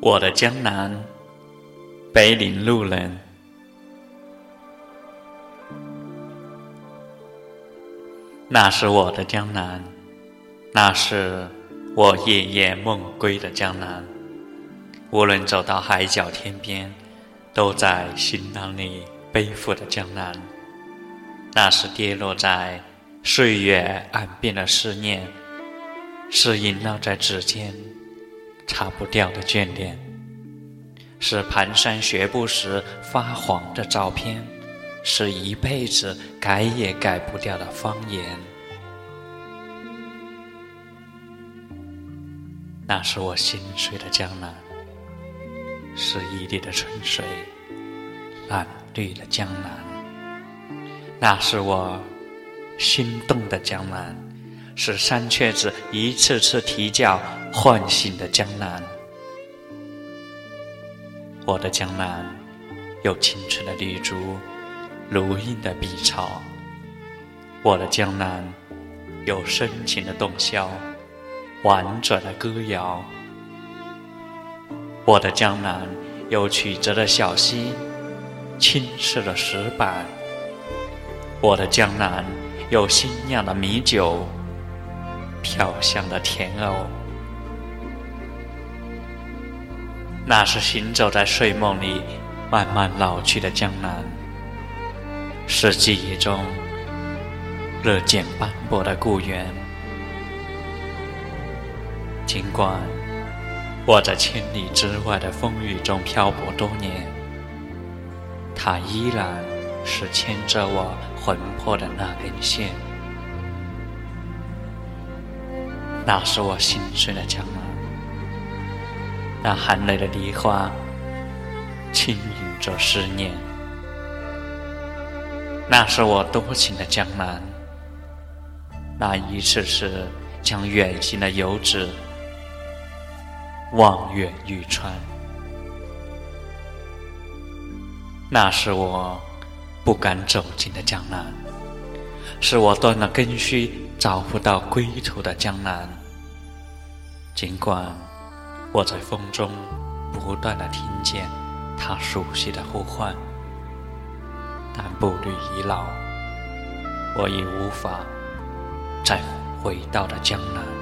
我的江南，北岭路人。那是我的江南，那是我夜夜梦归的江南。无论走到海角天边，都在行囊里背负的江南。那是跌落在岁月岸边的思念，是萦绕在指尖。擦不掉的眷恋，是蹒跚学步时发黄的照片，是一辈子改也改不掉的方言。那是我心碎的江南，是一地的春水，染绿了江南。那是我心动的江南，是山雀子一次次啼叫。唤醒的江南，我的江南，有青春的绿竹，如茵的碧草。我的江南，有深情的洞箫，婉转的歌谣。我的江南，有曲折的小溪，青色的石板。我的江南，有新酿的米酒，飘香的甜藕。那是行走在睡梦里慢慢老去的江南，是记忆中日渐斑驳的故园。尽管我在千里之外的风雨中漂泊多年，它依然是牵着我魂魄的那根线。那是我心碎的江南。那含泪的梨花，轻盈着思念。那是我多情的江南。那一次次将远行的游子望远欲穿。那是我不敢走进的江南。是我断了根须找不到归途的江南。尽管。我在风中不断的听见他熟悉的呼唤，但步履已老，我已无法再回到了江南。